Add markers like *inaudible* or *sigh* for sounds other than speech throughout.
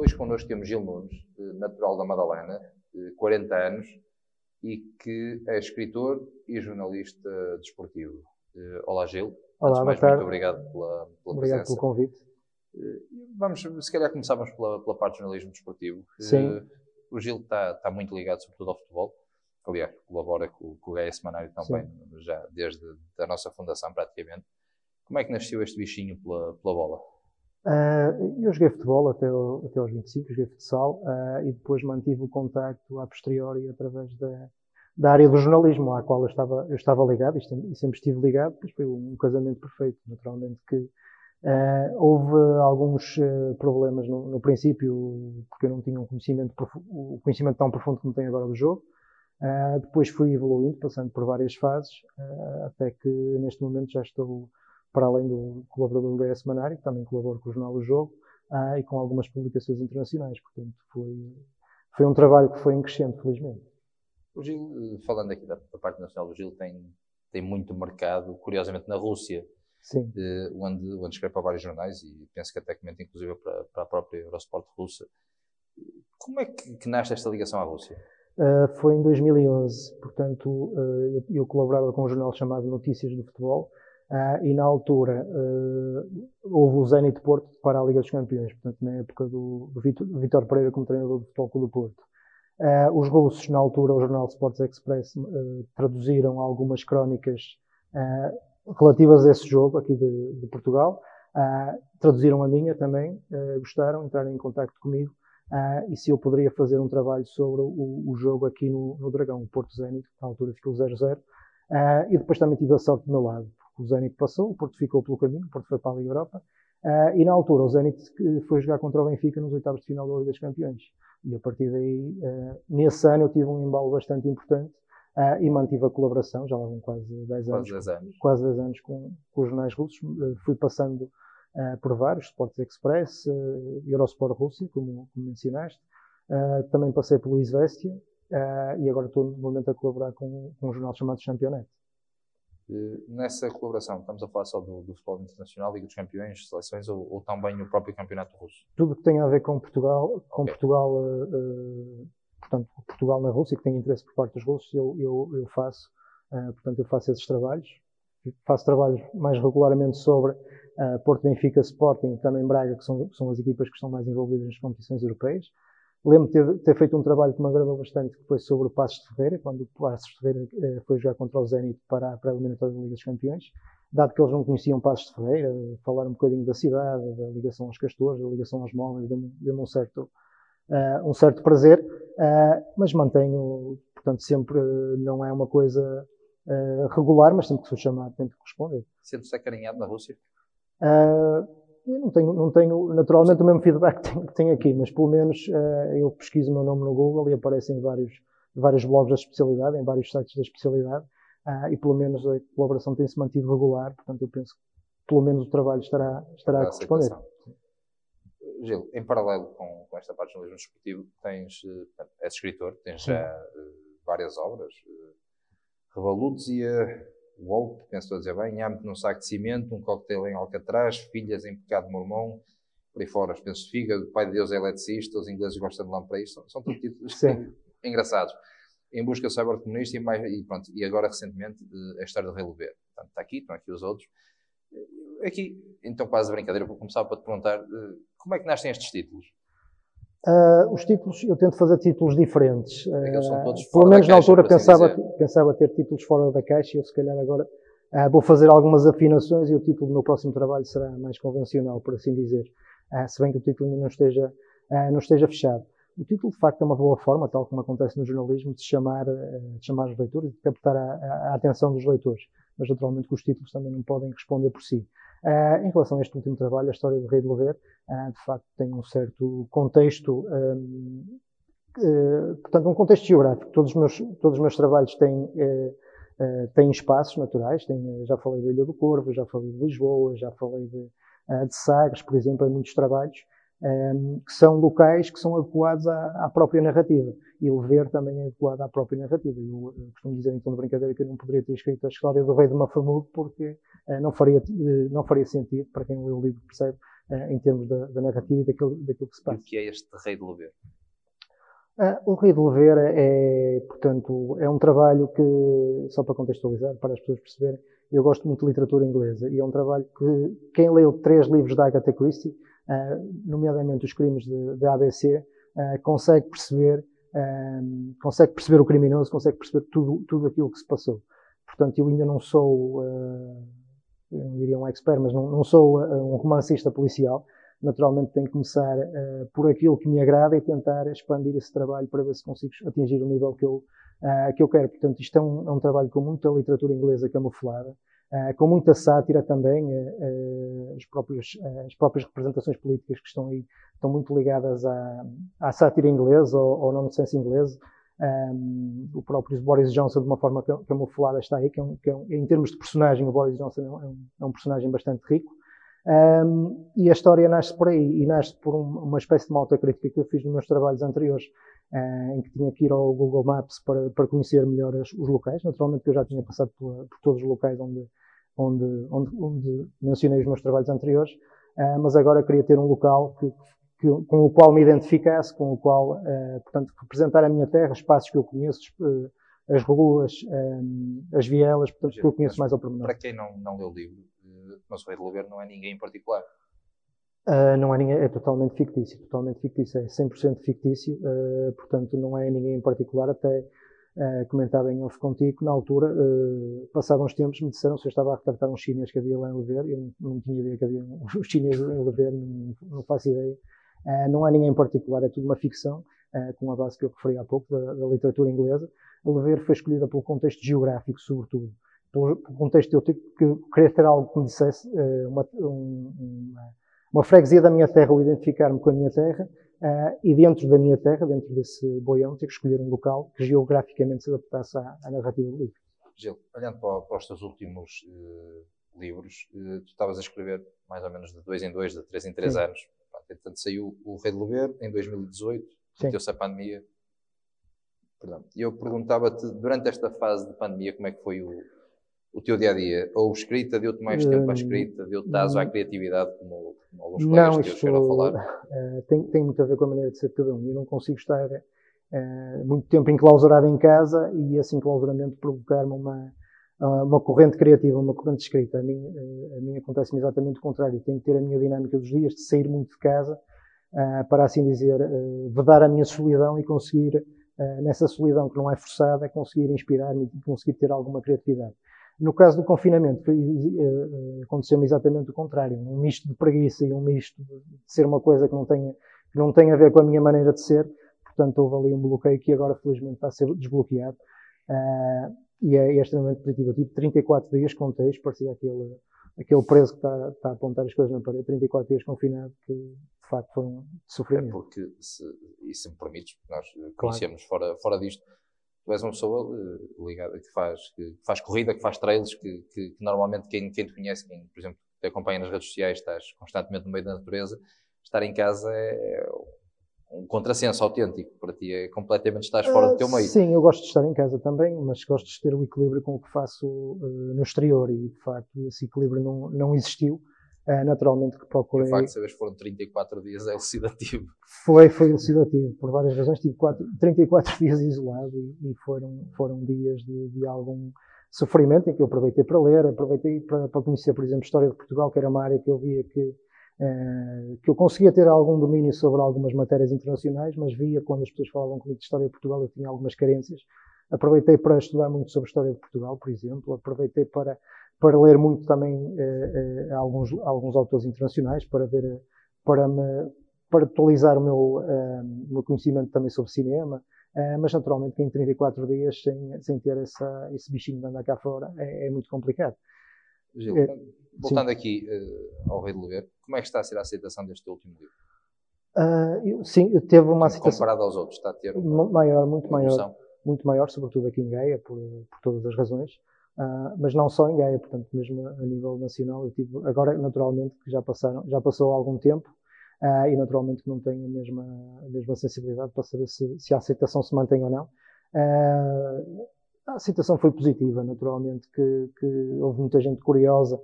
Hoje connosco temos Gil Nunes, natural da Madalena, 40 anos, e que é escritor e jornalista desportivo. Olá, Gil. Olá, mais, tarde. muito obrigado pela, pela Obrigado presença. pelo convite. Vamos, se calhar, começávamos pela, pela parte do jornalismo desportivo. Sim. Eh, o Gil está, está muito ligado, sobretudo, ao futebol. Aliás, colabora com, com o Gaia Semanário também, já desde a nossa fundação, praticamente. Como é que nasceu este bichinho pela, pela bola? Ah, eu joguei futebol até, ao- até aos 25, joguei futsal ah, e depois mantive o contacto a posteriori através da, da área do jornalismo à qual eu estava, eu estava ligado e sempre, estive ligado, pois foi um casamento perfeito, naturalmente que ah, houve alguns problemas no, no princípio porque eu não tinha um conhecimento, o conhecimento tão profundo como tenho agora do jogo. Depois fui evoluindo, passando por várias fases, até que neste momento já estou para além do colaborador do BS Semanário, que também colaboro com o Jornal do Jogo ah, e com algumas publicações internacionais. Portanto, foi, foi um trabalho que foi em crescente, felizmente. O Gil, falando aqui da, da parte nacional, o Gil tem, tem muito mercado, curiosamente, na Rússia, Sim. eh, onde, onde escreve para vários jornais e penso que até comenta, inclusive, para, para a própria Eurosport russa. Como é que, que nasce esta ligação à Rússia? Ah, foi em 2011, portanto, ah, eu, eu colaborava com um jornal chamado Notícias do Futebol ah, e na altura ah, houve o Zenit Porto para a Liga dos Campeões, portanto, na época do, do Vitor, Pereira como treinador do Futebol Clube do Porto. Ah, os russos, na altura, o jornal Sports Express traduziram algumas crónicas relativas a esse jogo aqui de, de Portugal. Traduziram a minha também, gostaram, entraram em contato comigo e se eu poderia fazer um trabalho sobre o, o jogo aqui no, no Dragão, o Porto Zenit, na altura ficou 0-0. Ah, e depois também tive a sorte do meu lado, o Zenit passou, o Porto ficou pelo caminho, o Porto foi para a Liga Europa. Ah, e na altura o Zenit foi jogar contra o Benfica nos oitavos de final da Liga dos Campeões. E a partir daí, ah, nesse ano, eu tive um embalo bastante importante ah, e mantive a colaboração, já vão quase 10 anos, Quase 10 anos. quase 10 anos com, com os jornais russos. Fui passando por vários, Sports Express, Eurosport Rússia, como, como mencionaste. Também passei pelo Izvestia e agora estou no momento a colaborar com, com um jornal chamado Championete. Eh, Nessa colaboração, estamos a falar só do, do futebol internacional, Liga dos Campeões, seleções ou, ou também o próprio campeonato russo? Tudo que tem a ver com Portugal, com Ok. Portugal, eh, eh, portanto, Portugal na Rússia, que tem interesse por parte dos russos, eu, eu, eu faço. Eh, portanto, eu faço esses trabalhos. Faço trabalhos mais regularmente sobre Porto Benfica, Sporting, também Braga, que são, que são as equipas que estão mais envolvidas nas competições europeias. Lembro de ter, ter feito um trabalho que me agradou bastante, que foi sobre o Passos de Ferreira, quando o Passos de Ferreira eh, foi jogar contra o Zenit para, para a eliminatória da Liga dos Campeões. Dado que eles não conheciam Passos de Ferreira, eh, falar um bocadinho da cidade, da ligação aos castores, da ligação aos móveis, deu-me deu um certo, eh, um certo prazer, eh, mas mantenho, portanto, sempre não é uma coisa eh, regular, mas sempre que sou chamado tento responder. Sendo-se acarinhado na Rússia? Ah, eu não tenho, não tenho naturalmente o mesmo feedback que tenho, que tenho aqui, mas pelo menos ah, eu pesquiso o meu nome no Google e aparecem vários, vários blogs da especialidade, em vários sites da especialidade, ah, e pelo menos a colaboração tem-se mantido regular, portanto eu penso que pelo menos o trabalho estará, estará a corresponder. Gil, em paralelo com, com esta parte do jornalismo desportivo, tens, eh, portanto, és escritor, tens Sim. já eh, várias obras. eh, Revalu dizia, Wolf, penso estou a dizer bem, Âmbito num saco de cimento, um coquetel em Alcatraz, filhas em pecado mormão, por aí fora, penso Fígado, pai de Deus é eletricista, os ingleses gostam de lampreis, são, são tudo títulos Sim. engraçados. Em busca do cyber comunista e, mais, e, pronto, e agora recentemente eh, a história do Rei Lever. Portanto, está aqui, estão aqui os outros. Eh, Aqui, então quase brincadeira, vou começar para te perguntar eh, como é que nascem estes títulos? Ah, os títulos, eu tento fazer títulos diferentes. Eles são Ah, todos pelo da menos na caixa, altura por assim pensava, dizer. pensava ter títulos fora da caixa e eu se calhar agora ah, vou fazer algumas afinações e o título do meu próximo trabalho será mais convencional, por assim dizer. Ah, se bem que o título ainda não esteja, não esteja fechado. O título, de facto, é uma boa forma, tal como acontece no jornalismo, de chamar, de chamar os leitores e de captar a, a- a atenção dos leitores. Mas, naturalmente, que os títulos também não podem responder por si. Ah, em relação a este último trabalho, a história do Rei de Lever, ah, de facto, tem um certo contexto, hum, eh, portanto, um contexto geográfico. Todos os meus, todos os meus trabalhos têm, eh, eh, têm espaços naturais. Têm, eh, já falei da Ilha do Corvo, já falei de Lisboa, já falei de, de Sagres, por exemplo, em muitos trabalhos, hum, que são locais que são adequados à, à própria narrativa. E o ver também é adequado à própria narrativa. Eu, eu costumo dizer, então, de brincadeira, que eu não poderia ter escrito a história do rei de Mafamudo porque eh, não, faria, eh, não faria sentido, para quem lê o livro percebe, em termos da, da, narrativa e daquilo, daquilo que se passa. E o que é este Rei de Louver? o Rei de Louver é, portanto, é um trabalho que, só para contextualizar, para as pessoas perceberem, eu gosto muito de literatura inglesa e é um trabalho que quem leu três livros da Agatha Christie, nomeadamente os crimes de, de ABC, uh, consegue perceber uh, consegue perceber o criminoso, consegue perceber tudo tudo aquilo que se passou. Portanto, eu ainda não sou, eu não diria um expert, mas não, não sou um romancista policial. Naturalmente tenho que começar por aquilo que me agrada e tentar expandir esse trabalho para ver se consigo atingir o nível que eu que eu quero. Portanto, isto é um, é um, trabalho com muita literatura inglesa camuflada, com muita sátira também. Uh, as, próprias, as próprias representações políticas que estão aí estão muito ligadas à, à sátira inglesa ou ao nonsense inglês. Um, o próprio Boris Johnson, de uma forma camuflada, está aí, que, é um, que é um, em termos de personagem, o Boris Johnson é um, é um personagem bastante rico. Um, e a história nasce por aí, e nasce por um, uma espécie de uma autocrítica que eu fiz nos meus trabalhos anteriores, uh, em que tinha que ir ao Google Maps para, para conhecer melhor as, os locais. Naturalmente eu já tinha passado por, por todos os locais onde, onde, onde, onde, mencionei os meus trabalhos anteriores, uh, mas agora queria ter um local que, que, com o qual me identificasse, com o qual, uh, portanto, representar a minha terra, espaços que eu conheço, as ruas, um, as vielas, portanto, que eu conheço mais ao pormenor. Para quem não, não leu o livro, mas o Rei de Louver não é ninguém em particular. Uh, não é ninguém, é totalmente fictício, totalmente fictício, é 100% fictício, uh, portanto não é ninguém em particular, até uh, comentava em off contigo, na altura, uh, passavam uns tempos, me disseram se eu estava a retratar um chinês que havia lá em Lever, eu não, não tinha ideia que havia *laughs* uns chineses em Lever, não, não faço ideia, não há ninguém em particular, é tudo uma ficção, com a base que eu referi há pouco, da, da literatura inglesa, Lever foi escolhida pelo contexto geográfico, sobretudo, pelo, pelo contexto eu ter, que querer ter algo que me dissesse uma, um, uma uma freguesia da minha terra ou identificar-me com a minha terra uh, e dentro da minha terra, dentro desse boião, ter que escolher um local que geograficamente se adaptasse à, à narrativa do livro. Gil, olhando para, para, os teus últimos uh, livros, tu estavas a escrever mais ou menos de dois em dois, de três em três Sim. anos. Portanto, saiu o Rei de Louver em 2018, meteu-se a pandemia. Perdão. E eu perguntava-te, durante esta fase de pandemia, como é que foi o, o teu dia a dia? Ou escrita deu-te mais tempo à hum, escrita, deu-te aso à criatividade, como, como alguns colegas não, teus chegaram a falar? Uh, *laughs* tem, tem muito a ver com a maneira de ser de cada um. Eu não consigo estar uh, muito tempo enclausurado em casa e esse enclausuramento provocar-me uma, uh, uma corrente criativa, uma corrente escrita. A mim, a mim acontece-me exatamente o contrário. Tenho que ter a minha dinâmica dos dias, de sair muito de casa, para assim dizer, vedar a minha solidão e conseguir, nessa solidão que não é forçada, conseguir inspirar-me e conseguir ter alguma criatividade. No caso do confinamento, foi, uh, aconteceu-me exatamente o contrário. Um misto de preguiça e um misto de ser uma coisa que não tem, que não tem a ver com a minha maneira de ser. Portanto, houve ali um bloqueio que agora, felizmente, está a ser desbloqueado. Uh, e é, é, extremamente positivo. Eu tive 34 dias, contei, parecia aquele, aquele preso que está, está, a apontar as coisas na parede, 34 dias confinado, que de facto foi um sofrimento. É porque, se, e se me permites, nós conhecemos claro. fora, fora disto, tu és uma pessoa uh, ligada, que faz, que faz corrida, que faz trails, que, que, que normalmente quem, quem te conhece, quem, por exemplo, te acompanha nas redes sociais, estás constantemente no meio da natureza, estar em casa é um contrassenso autêntico. Para ti é completamente estás fora uh, do teu meio. Sim, eu gosto de estar em casa também, mas gosto de ter o equilíbrio com o que faço uh, no exterior e, de facto, esse equilíbrio não, não existiu. Uh, naturalmente que procurei. O facto de saberes foram 34 dias é elucidativo. Foi, foi elucidativo, por várias razões. Tive quatro, 34 *laughs* dias isolado e, e, foram, foram dias de, de, algum sofrimento em que eu aproveitei para ler, aproveitei para, para, conhecer, por exemplo, História de Portugal, que era uma área que eu via que, uh, que eu conseguia ter algum domínio sobre algumas matérias internacionais, mas via quando as pessoas falavam comigo de História de Portugal eu tinha algumas carências. Aproveitei para estudar muito sobre História de Portugal, por exemplo, aproveitei para para ler muito também uh, uh, alguns, alguns autores internacionais, para ver, para me, para atualizar o meu, uh, meu conhecimento também sobre cinema, mas naturalmente que em 34 dias, sem, sem ter essa, esse bichinho de andar cá fora, é, é muito complicado. Gil, voltando sim. aqui ao Rei de Louver, como é que está a ser a aceitação deste último livro? Eu, sim, teve uma aceitação... Comparado aos outros, está a ter uma, maior, muito maior, muito maior, sobretudo aqui em Gaia, por, por todas as razões. Uh, mas não só em Gaia, portanto, mesmo a nível nacional, eu tive, agora naturalmente que já passaram, já passou algum tempo, uh, e naturalmente que não tenho a mesma, a mesma sensibilidade para saber se, se a aceitação se mantém ou não. Uh, a aceitação foi positiva, naturalmente que, que houve muita gente curiosa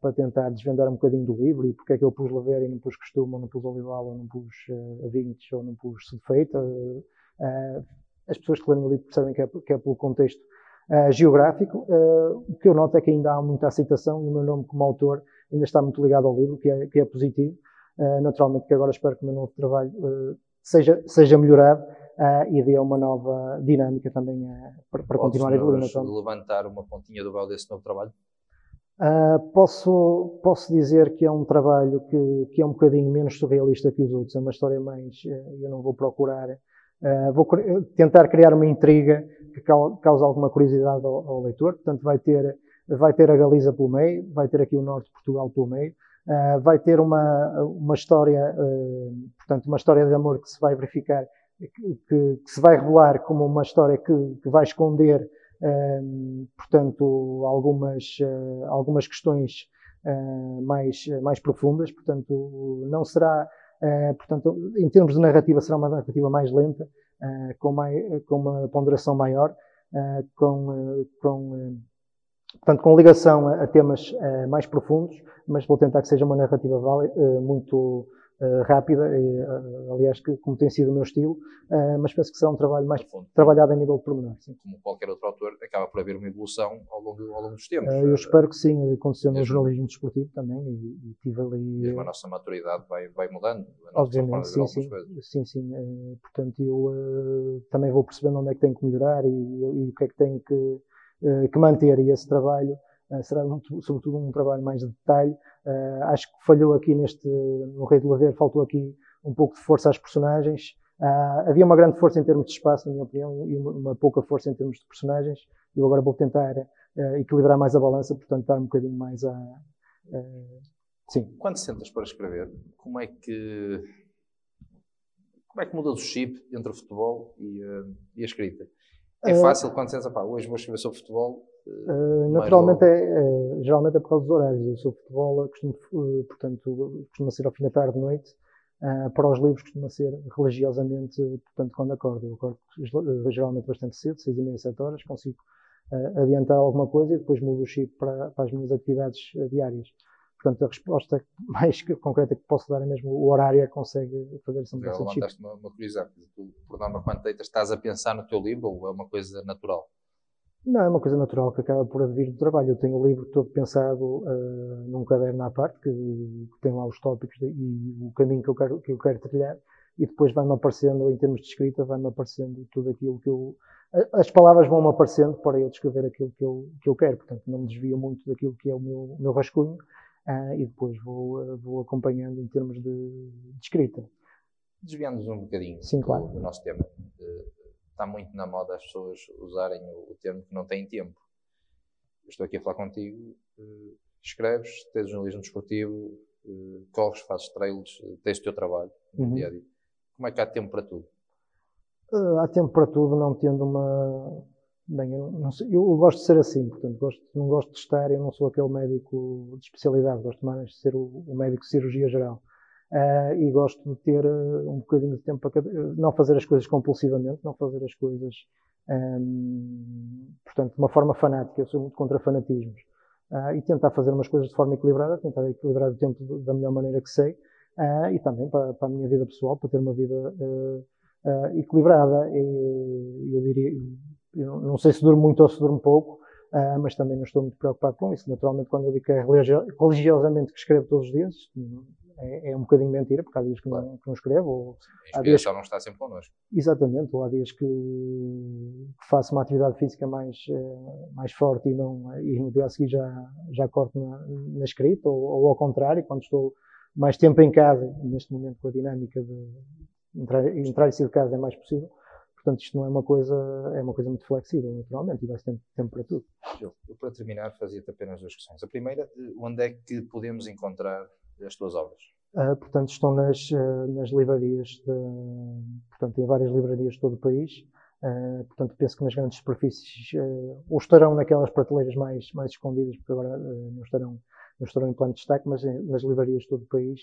para tentar desvendar um bocadinho do livro e porque é que eu pus Lavera e não pus Costume, ou não pus Olival, ou não pus uh, Vintes, ou não pus Sedefeita. As pessoas que leem o livro percebem que é, que é pelo contexto geográfico. o que eu noto é que ainda há muita aceitação e o meu nome como autor ainda está muito ligado ao livro, que é, que é positivo. naturalmente que agora espero que o meu novo trabalho seja, seja melhorado uh, e dê uma nova dinâmica também uh, para, para continuar a evoluir. Então. levantar uma pontinha do véu desse novo trabalho? Uh, posso, posso dizer que é um trabalho que, que é um bocadinho menos surrealista que os outros, é uma história mais, eu não vou procurar, vou tentar criar uma intriga que cause alguma curiosidade ao, ao, leitor, portanto vai ter, vai ter a Galiza pelo meio, vai ter aqui o Norte de Portugal pelo meio, Uh, vai ter uma, uma história, uh, portanto, uma história de amor que se vai verificar que, que, se vai revelar como uma história que, que vai esconder, uh, portanto, algumas, algumas questões mais, mais profundas. Portanto, não será, portanto, em termos de narrativa, será uma narrativa mais lenta, com, mais, com uma ponderação maior, com, com portanto, com ligação a, temas mais profundos, mas vou tentar que seja uma narrativa muito rápida, uh, aliás, que, como tem sido o meu estilo, mas penso que será um trabalho mais trabalhado a nível de pormenor. Sim. Como qualquer outro autor, acaba por haver uma evolução ao longo, ao longo dos tempos. eu espero que sim, aconteceu no jornalismo desportivo também, e, e tive ali... Mesmo a nossa maturidade vai, vai mudando, Obviamente, sim, sim, sim, sim, portanto, eu também vou percebendo onde é que tenho que melhorar e, e o que é que tenho que, que manter, e esse trabalho será muito, sobretudo um trabalho mais de detalhe. Uh, acho que falhou aqui neste, no Rei do Laver, faltou aqui um pouco de força às personagens. Uh, havia uma grande força em termos de espaço, na minha opinião, e uma, pouca força em termos de personagens. Eu agora vou tentar equilibrar mais a balança, portanto, dar um bocadinho mais a. sim. Quando sentas para escrever, como é que. Como é que muda o chip entre o futebol e, e a escrita? É fácil quando sentas, pá, hoje vou escrever sobre futebol, Uh, naturalmente, é, é, geralmente é por causa dos horários. Eu sou futebol, costumo, uh, portanto, costuma ser ao fim da tarde, noite. Uh, para os livros costuma ser religiosamente, portanto, quando acordo. Eu acordo geralmente bastante cedo, seis e meia, sete horas, consigo adiantar alguma coisa e depois mudo o chip para, para as minhas atividades diárias. Portanto, a resposta *laughs* mais concreta que posso dar é mesmo o horário é que consegue fazer essa mudança de chip. uma, uma curiosidade. Tu, por norma, quando deitas, estás a pensar no teu livro ou é uma coisa natural? Não, é uma coisa natural que acaba por advir do trabalho. Eu tenho o livro todo pensado uh, num caderno à parte, que, que, tem lá os tópicos de, e o caminho que eu quero, que eu quero trilhar, e depois vai-me aparecendo, em termos de escrita, vai-me aparecendo tudo aquilo que eu. As palavras vão-me aparecendo para eu descrever aquilo que eu, que eu quero, portanto, não me desvio muito daquilo que é o meu, meu rascunho, uh, e depois vou, uh, vou acompanhando em termos de, de escrita. Desviando-nos um bocadinho Sim, claro. do, nosso tema está muito na moda as pessoas usarem o, o termo que não têm tempo. Eu estou aqui a falar contigo, uh, escreves, tens jornalismo desportivo, uh, corres, fazes trailers, uh, tens o teu trabalho no uhum. dia a dia. Como é que há tempo para tudo? há tempo para tudo, não tendo uma. Bem, eu, sei, eu gosto de ser assim, portanto, gosto, não gosto de estar, eu não sou aquele médico de especialidade, gosto mais de ser o, o médico de cirurgia geral. Uh, e gosto de ter uh, um bocadinho de tempo para cada, não fazer as coisas compulsivamente, não fazer as coisas, um, portanto, de uma forma fanática. Eu sou muito contra fanatismos. Uh, e tentar fazer umas coisas de forma equilibrada, tentar equilibrar o tempo da melhor maneira que sei, e também para, para, a minha vida pessoal, para ter uma vida equilibrada. E, eu diria, eu não sei se durmo muito ou se durmo pouco, mas também não estou muito preocupado com isso. Naturalmente, quando eu digo que é religiosamente que escrevo todos os dias, é, é, um bocadinho mentira, porque há dias que, claro. não, que não escrevo. Ou a inspiração não está sempre connosco. Exatamente, ou há dias que, que faço uma atividade física mais, eh, mais forte e, não, e no dia a seguir já, já corto na, na escrita, ou, ou, ao contrário, quando estou mais tempo em casa, neste momento com a dinâmica de entrar, entrar e sair de casa é mais possível. Portanto, isto não é uma coisa, é uma coisa muito flexível, naturalmente, e vai ter tempo para tudo. Eu, para terminar, fazia-te apenas duas questões. A primeira, onde é que podemos encontrar as tuas obras? Uh, portanto, estão nas, uh, nas livrarias, de, portanto, em várias livrarias de todo o país. Uh, portanto, penso que nas grandes superfícies, ou estarão naquelas prateleiras mais, mais escondidas, porque agora não, estarão, não estarão em plano de destaque, mas em, nas livrarias de todo o país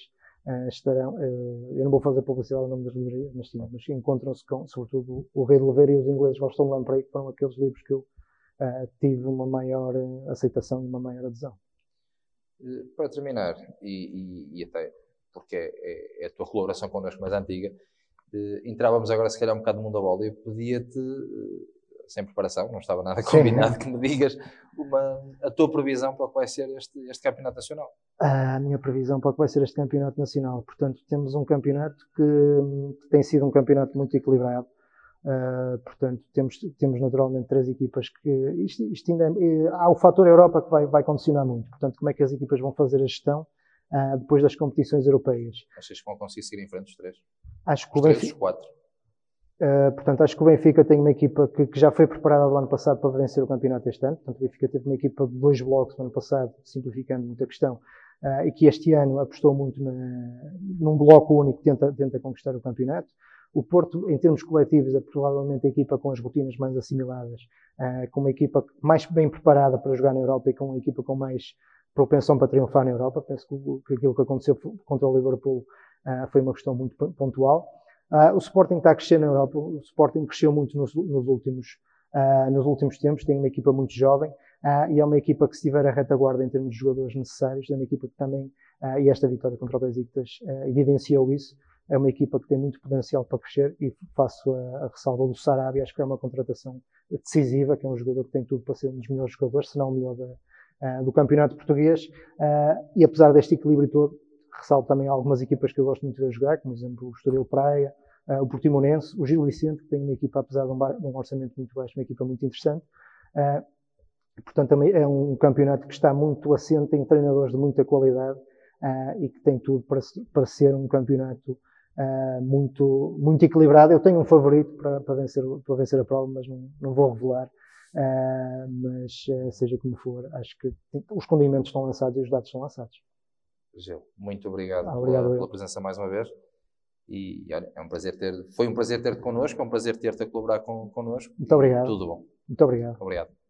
estarão. eu não vou fazer publicidade ao nome das livrarias, mas sim, mas encontram-se com, sobretudo, o Rei de Oliveira e os ingleses gostam Lamprey, que foram aqueles livros que eu tive uma maior aceitação e uma maior adesão. Eh, para terminar, e, e, e até porque é, é, é, a tua colaboração connosco mais antiga, eh, entrávamos agora se calhar um bocado no mundo da bola e eu pedia-te, eh, sem preparação, não estava nada combinado, Sim. que me digas uma, a tua previsão para o que vai ser este, este campeonato nacional. A minha previsão para o que vai ser este campeonato nacional. Portanto, temos um campeonato que, que tem sido um campeonato muito equilibrado. Uh, portanto, temos, temos naturalmente três equipas que. Isto, isto ainda, é, há o fator Europa que vai, vai condicionar muito. Portanto, como é que as equipas vão fazer a gestão uh, depois das competições europeias? Achas que vão conseguir seguir em frente os três? Acho que os o Benfica. Três, os quatro. Uh, portanto, acho que o Benfica tem uma equipa que, que, já foi preparada do ano passado para vencer o campeonato este ano. Portanto, o Benfica teve uma equipa de dois blocos no ano passado, simplificando muito a questão, e que este ano apostou muito na, num bloco único que tenta, tenta conquistar o campeonato. O Porto, em termos coletivos, é provavelmente a equipa com as rotinas mais assimiladas, uh, com uma equipa mais bem preparada para jogar na Europa e com uma equipa com mais propensão para triunfar na Europa. Penso que, aquilo que aconteceu contra o Liverpool uh, foi uma questão muito pontual. Uh, o Sporting está a crescer na Europa. O Sporting cresceu muito nos, nos últimos, nos últimos tempos. Tem uma equipa muito jovem e é uma equipa que, se tiver a retaguarda em termos de jogadores necessários, é uma equipa que também, e esta vitória contra o Besiktas evidenciou isso, é uma equipa que tem muito potencial para crescer e faço a, a ressalva do Sarabia, acho que é uma contratação decisiva, que é um jogador que tem tudo para ser um dos melhores jogadores, se não o melhor da, uh, do campeonato português. Uh, e apesar deste equilíbrio todo, ressalvo também algumas equipas que eu gosto muito de jogar, como por exemplo o Estoril Praia, uh, o Portimonense, o Gil Vicente, que tem uma equipa, apesar de um, de um orçamento muito baixo, uma equipa muito interessante. portanto, também é um campeonato que está muito assente em treinadores de muita qualidade e que tem tudo para, para ser um campeonato uh, muito, muito equilibrado. Eu tenho um favorito para, para, vencer, para vencer a prova, mas não, não vou revelar. Uh, mas uh, seja como for, acho que os condimentos estão lançados e os dados estão lançados. Gil, muito obrigado, ah, obrigado pela, pela, presença mais uma vez. E olha, é um prazer ter, foi um prazer ter-te connosco, é um prazer ter-te a colaborar con, connosco. Muito obrigado. Tudo bom. Muito obrigado. Obrigado.